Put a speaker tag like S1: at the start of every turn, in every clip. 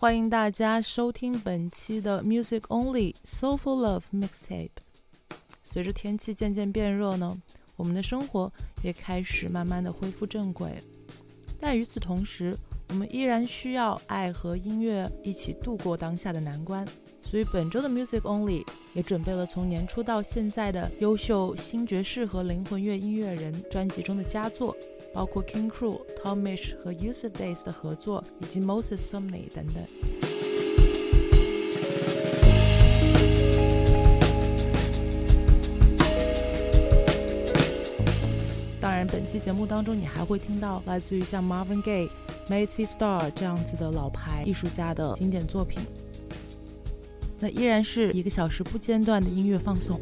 S1: 欢迎大家收听本期的 Music Only Soulful Love Mixtape。随着天气渐渐变热呢，我们的生活也开始慢慢的恢复正轨。但与此同时，我们依然需要爱和音乐一起度过当下的难关。所以本周的 Music Only 也准备了从年初到现在的优秀新爵士和灵魂乐音乐人专辑中的佳作。包括 King Crew、Tom Misch 和 Yusuf Bass 的合作，以及 Moses Sumney 等等。当然，本期节目当中，你还会听到来自于像 Marvin Gaye、Matty Star 这样子的老牌艺术家的经典作品。那依然是一个小时不间断的音乐放送。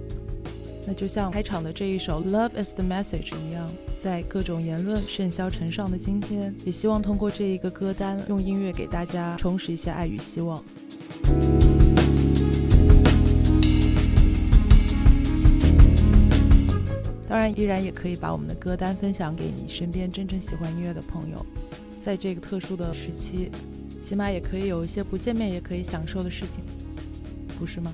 S1: 那就像开场的这一首《Love Is The Message》一样。在各种言论甚嚣尘上的今天，也希望通过这一个歌单，用音乐给大家充实一些爱与希望。当然，依然也可以把我们的歌单分享给你身边真正喜欢音乐的朋友。在这个特殊的时期，起码也可以有一些不见面也可以享受的事情，不是吗？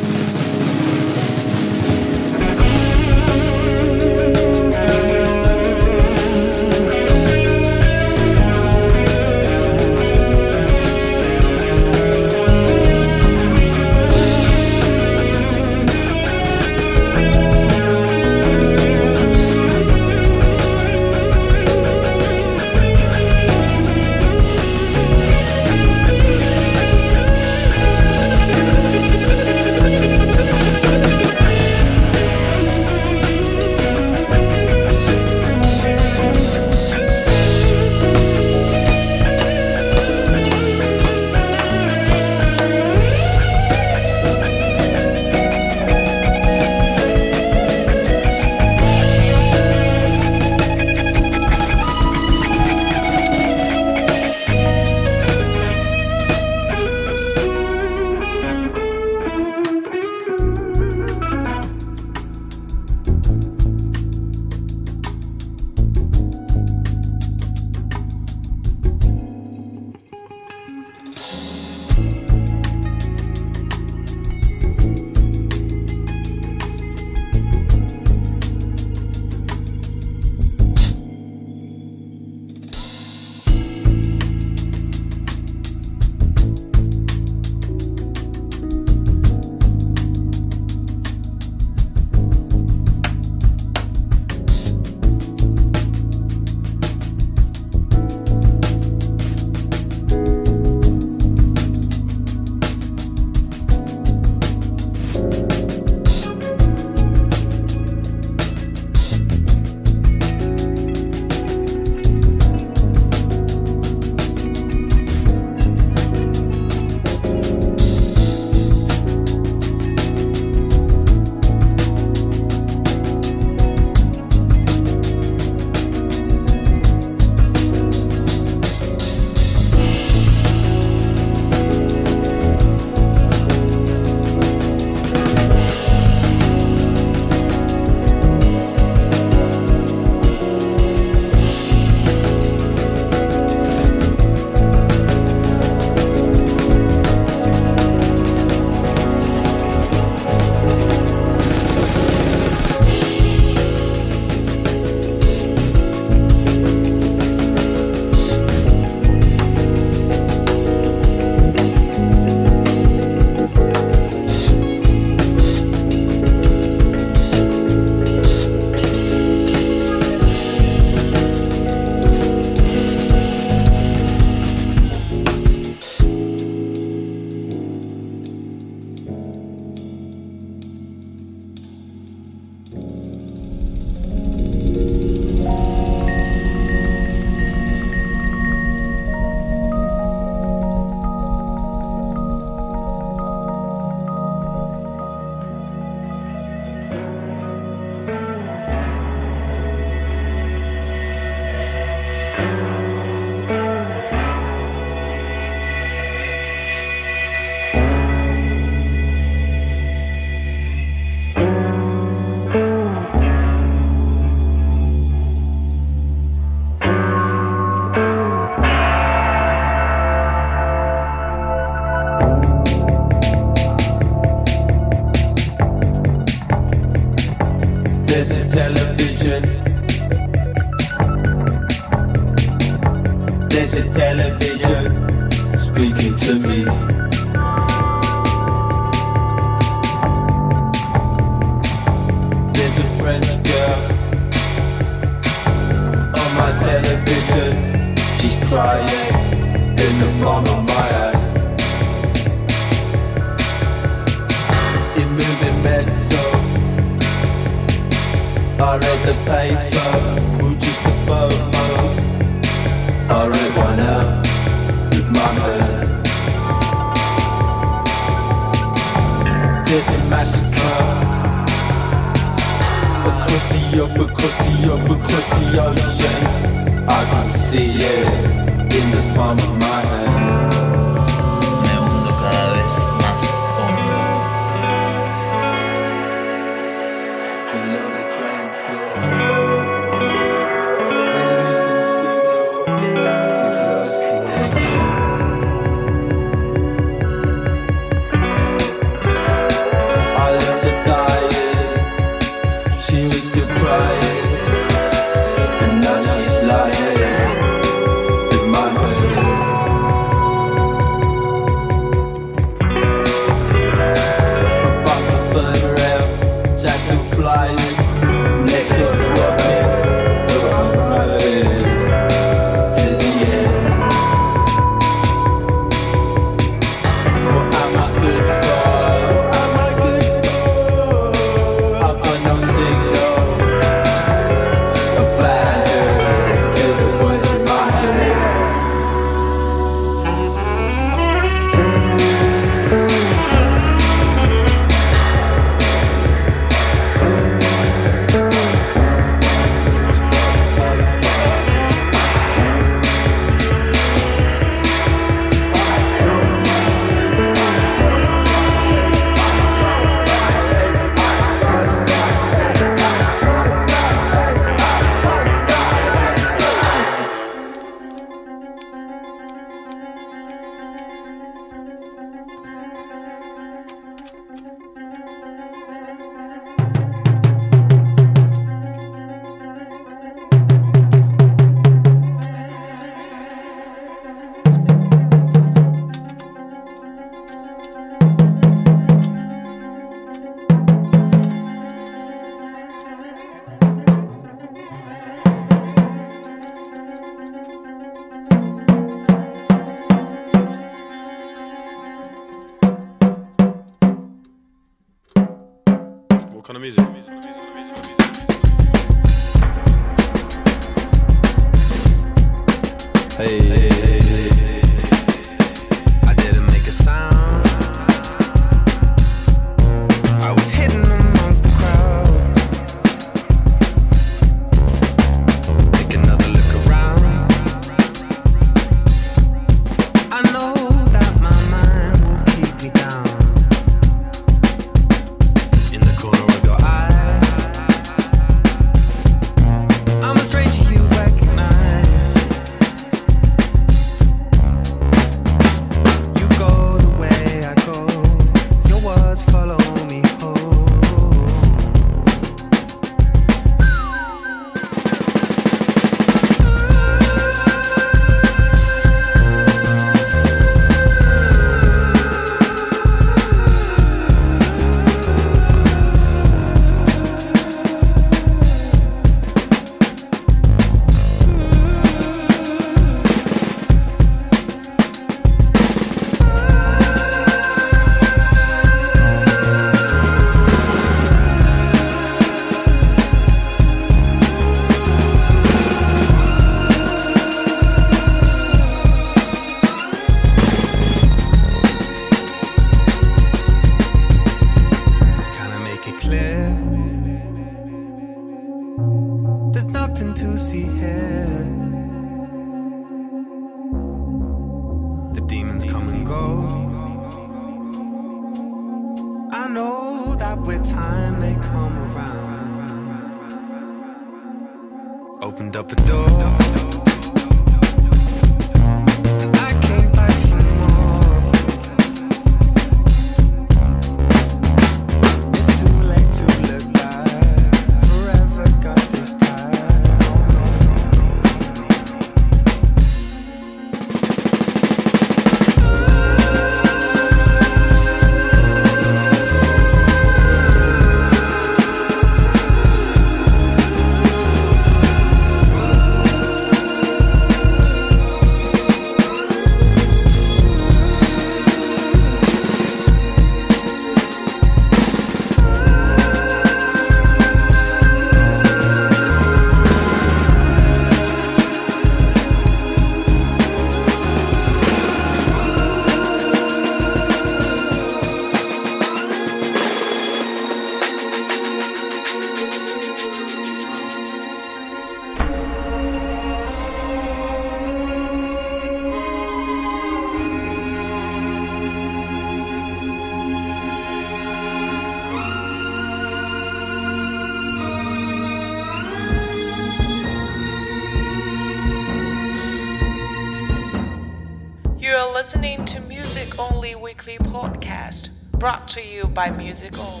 S2: By Music Only.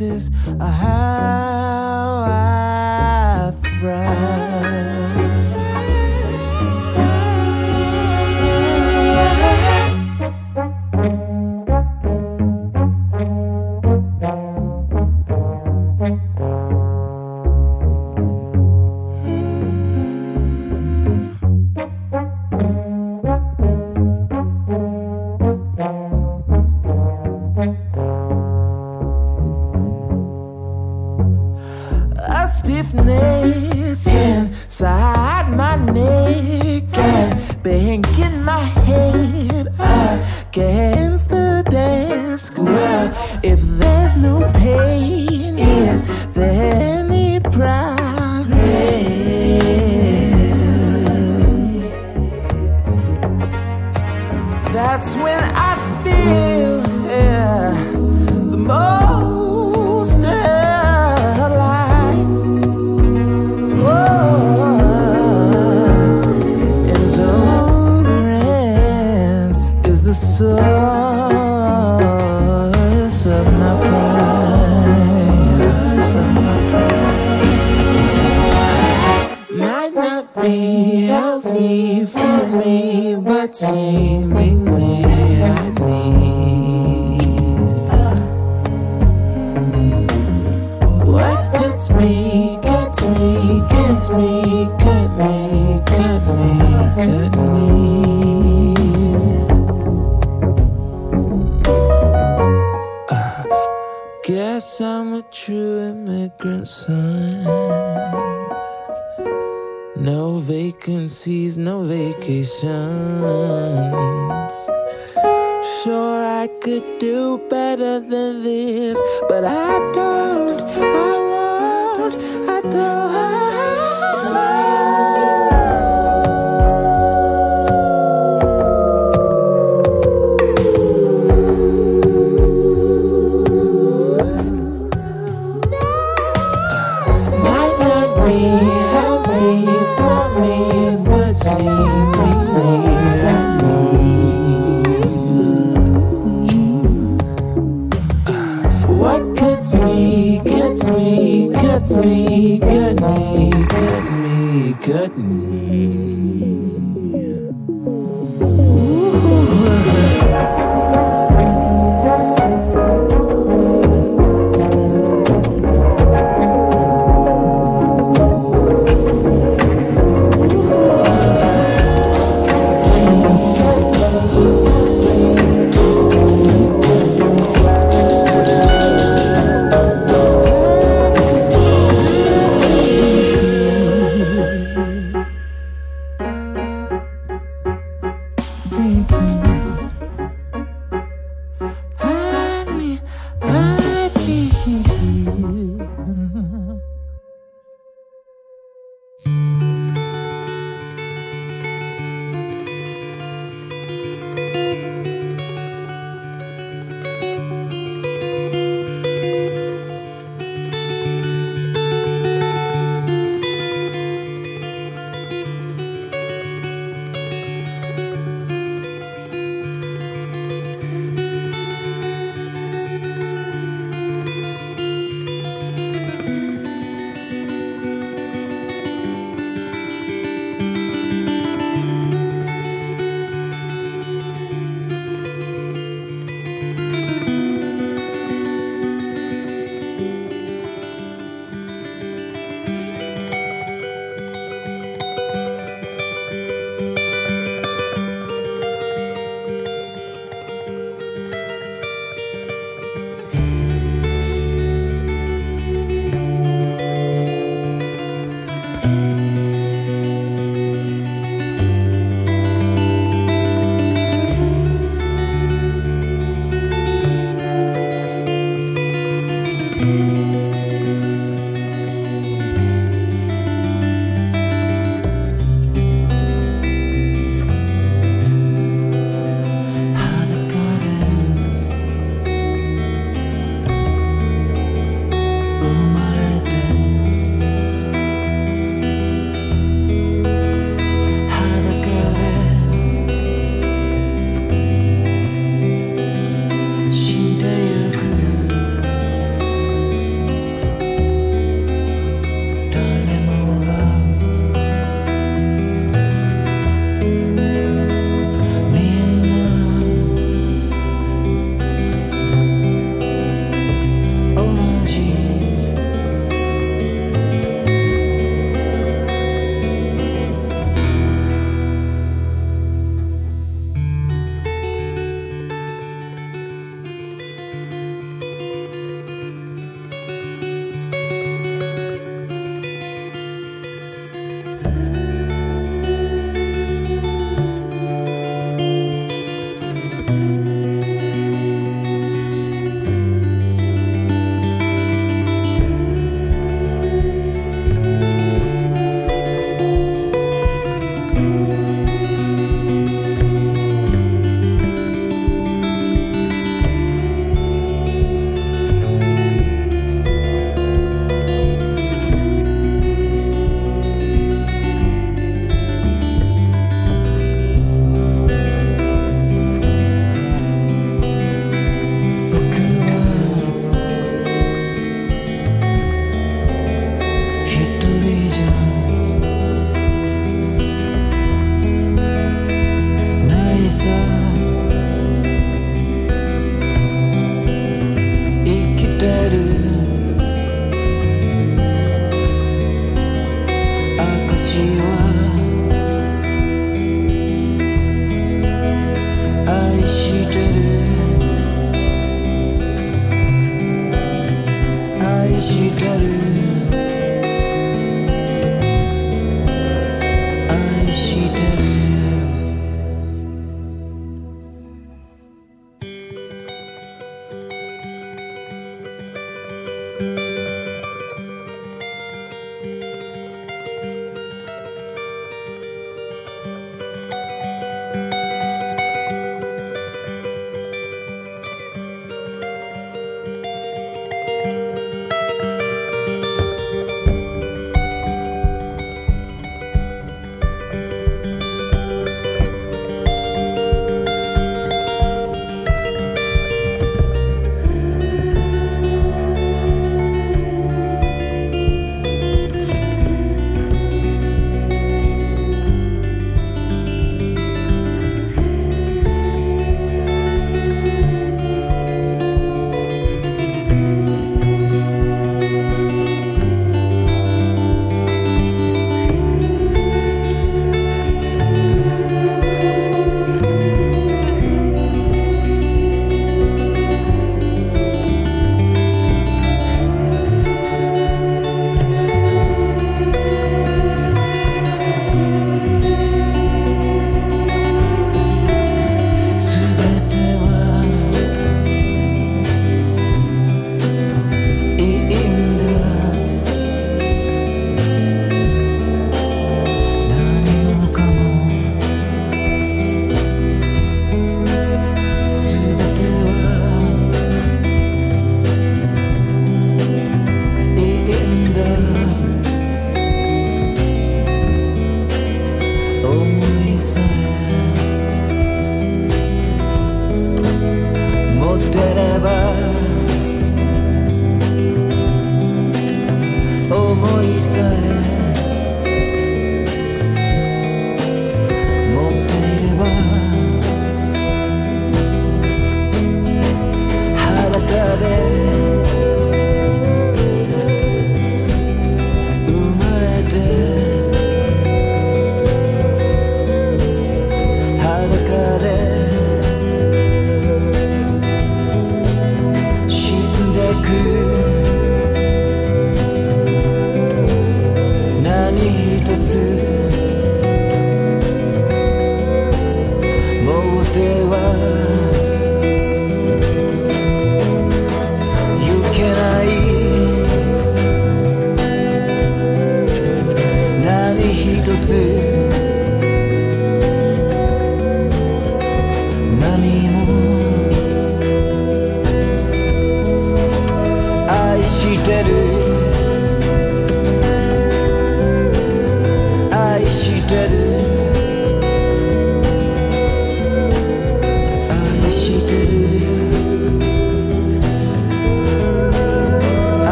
S3: I
S4: have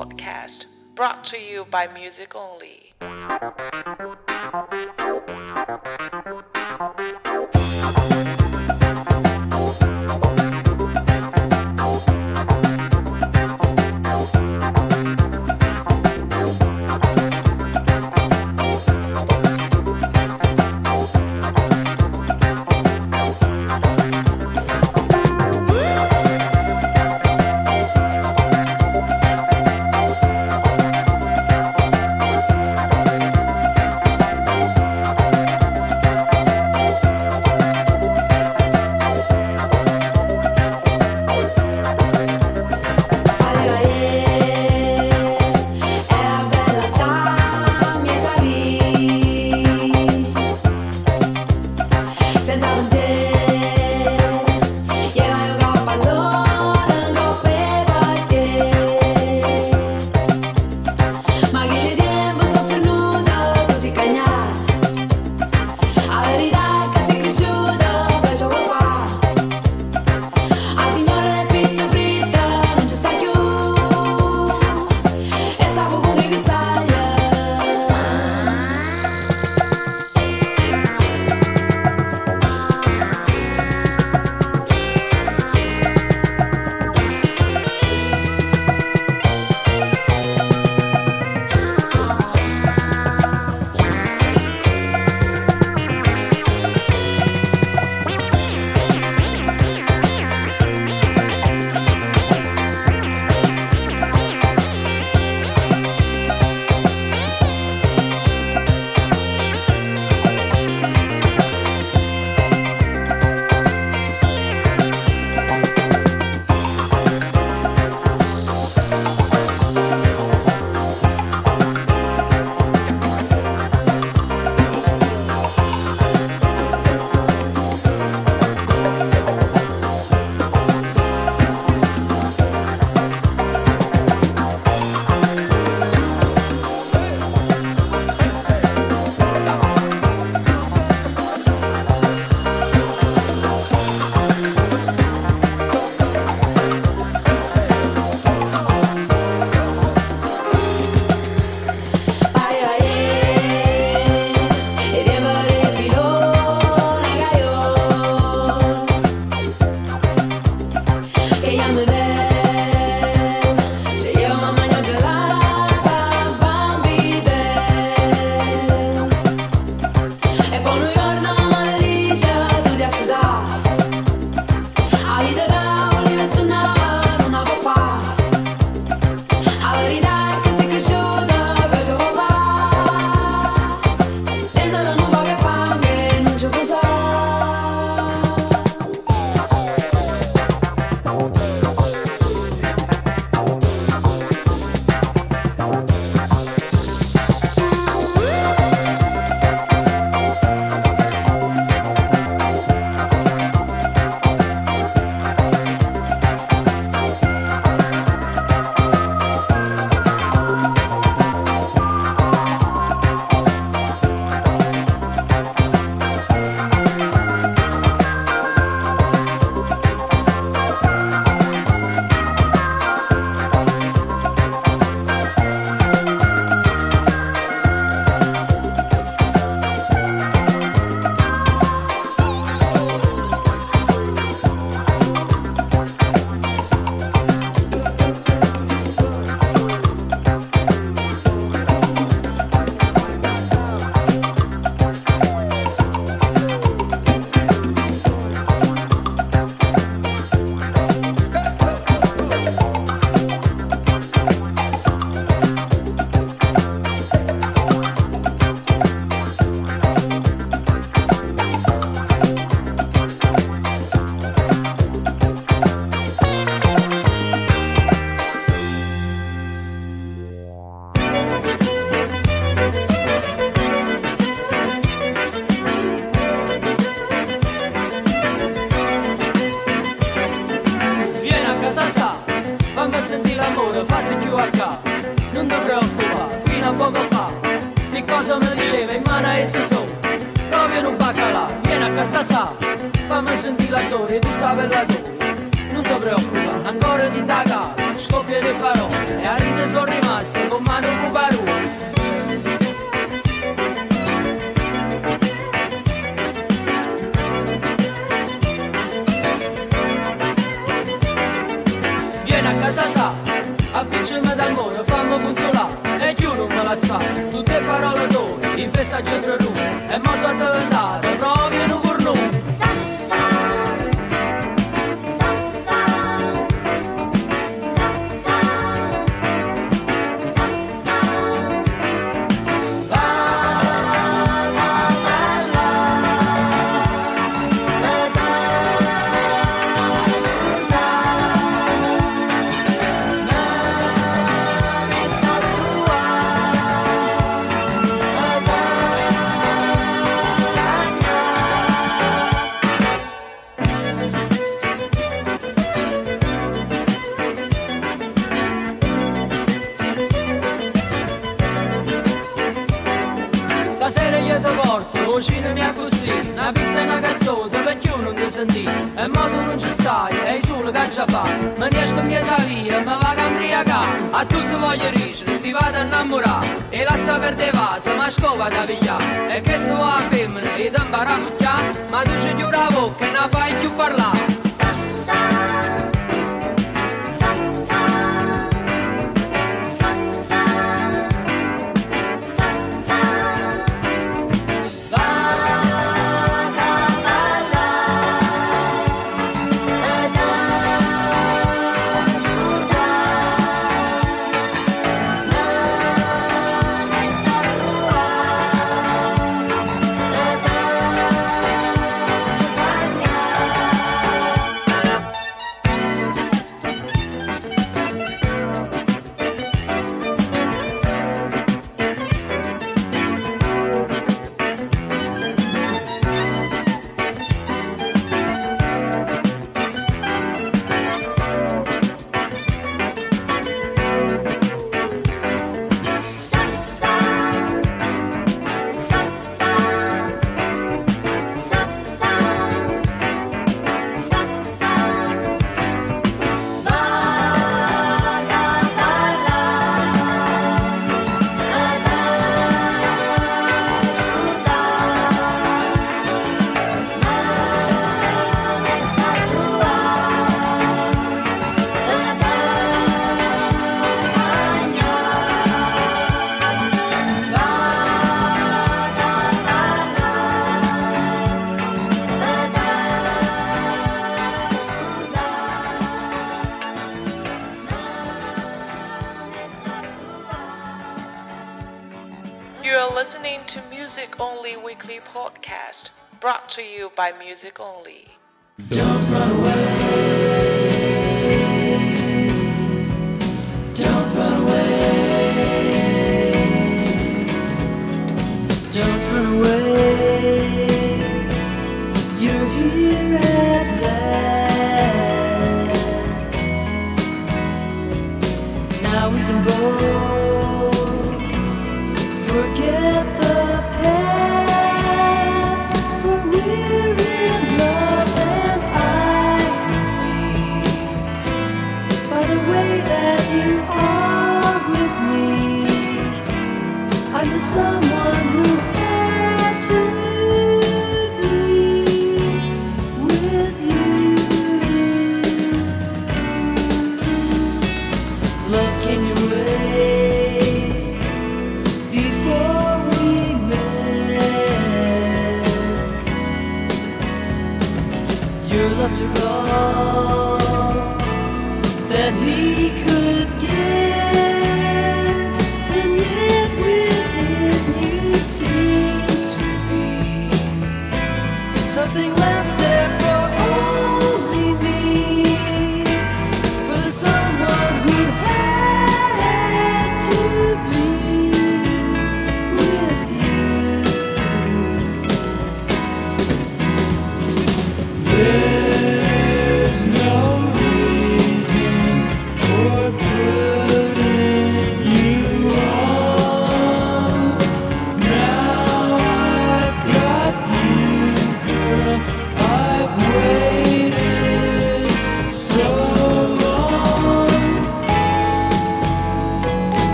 S5: Podcast, brought to you by Music Only.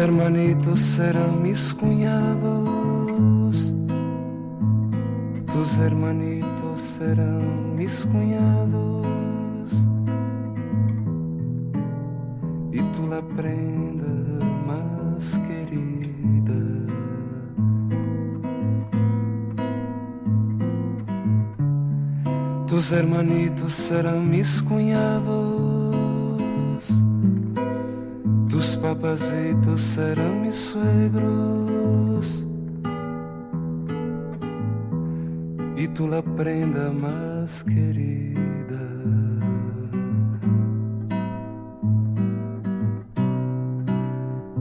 S6: Hermanitos serán mis cuñados. Tus hermanitos serán mis cuñados. Y tú la prenda más querida. Tus hermanitos serán mis cuñados. Tus papazitos serán mis suegros y tú la prenda más querida.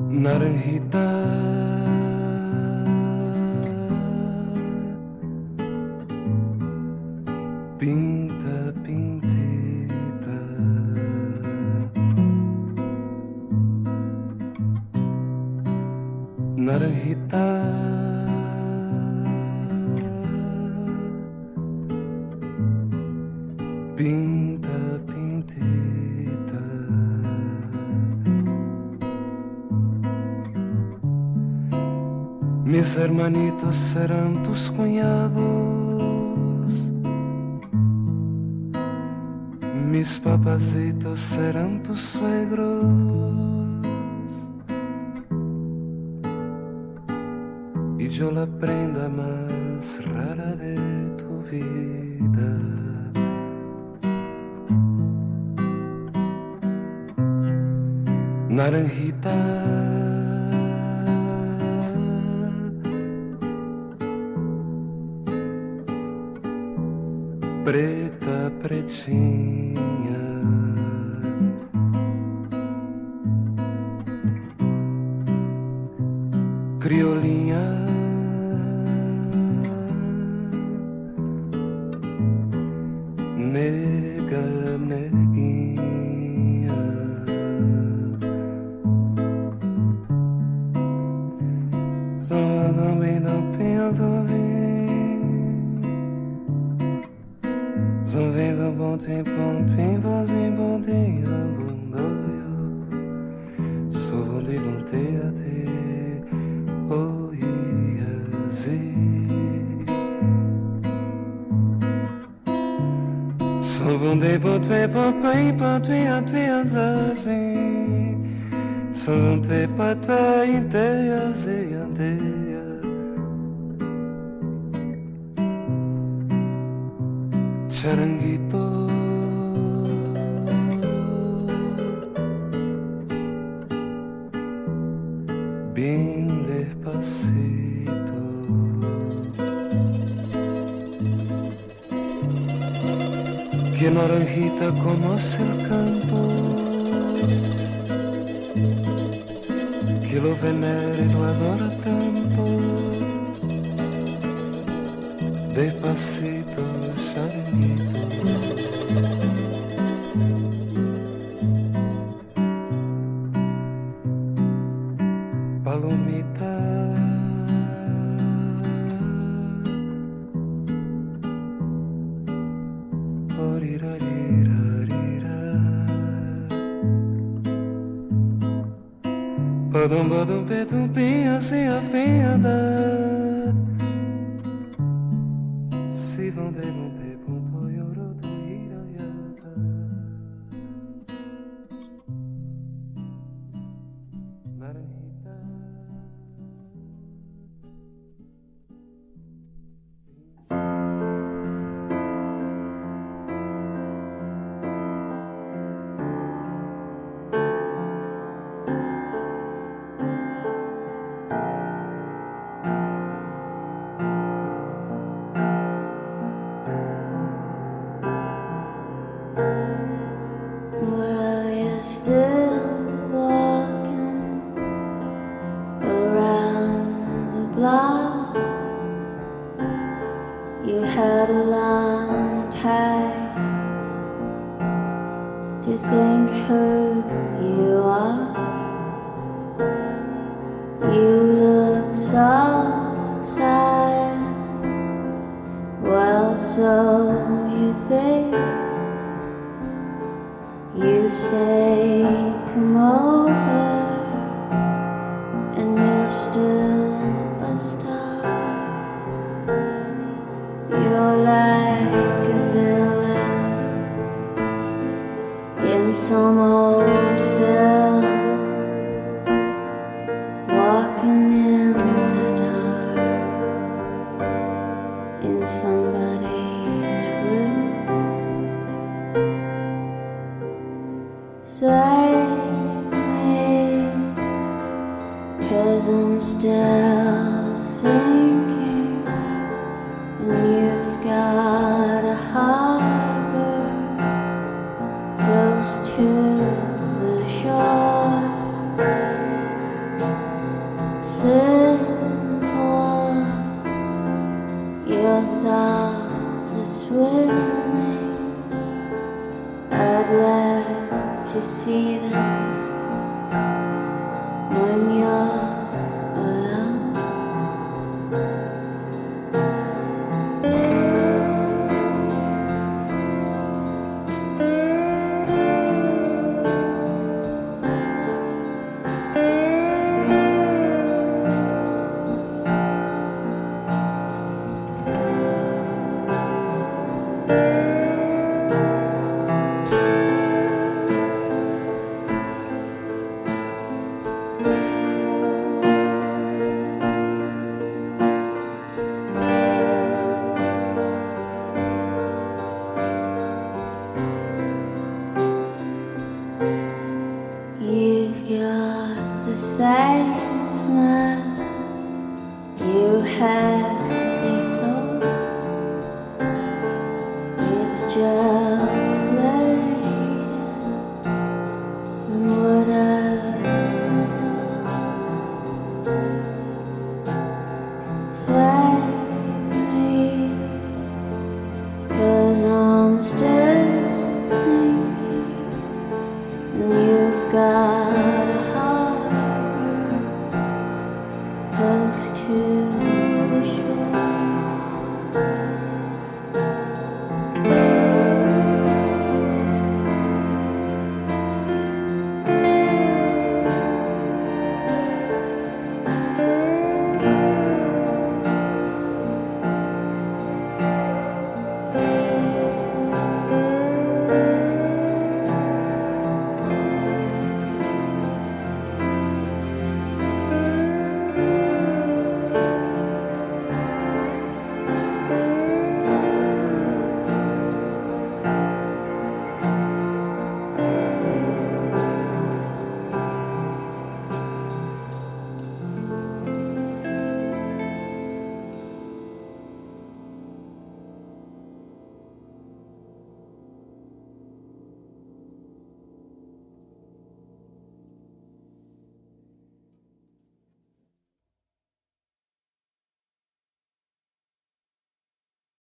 S6: Naranjita. Naranjita. Pinta, pintita. Mis hermanitos serán tus cuñados. Mis papazitos serán tus suegros. Yo la prenda más rara de tu vida. Naranjita. charanguito. Bien despacito. Que naranjita conoce el canto. Que lo venera y lo adora tanto. Despacito,
S7: Despacito. to think who you are. You look so sad. Well, so you think. You say.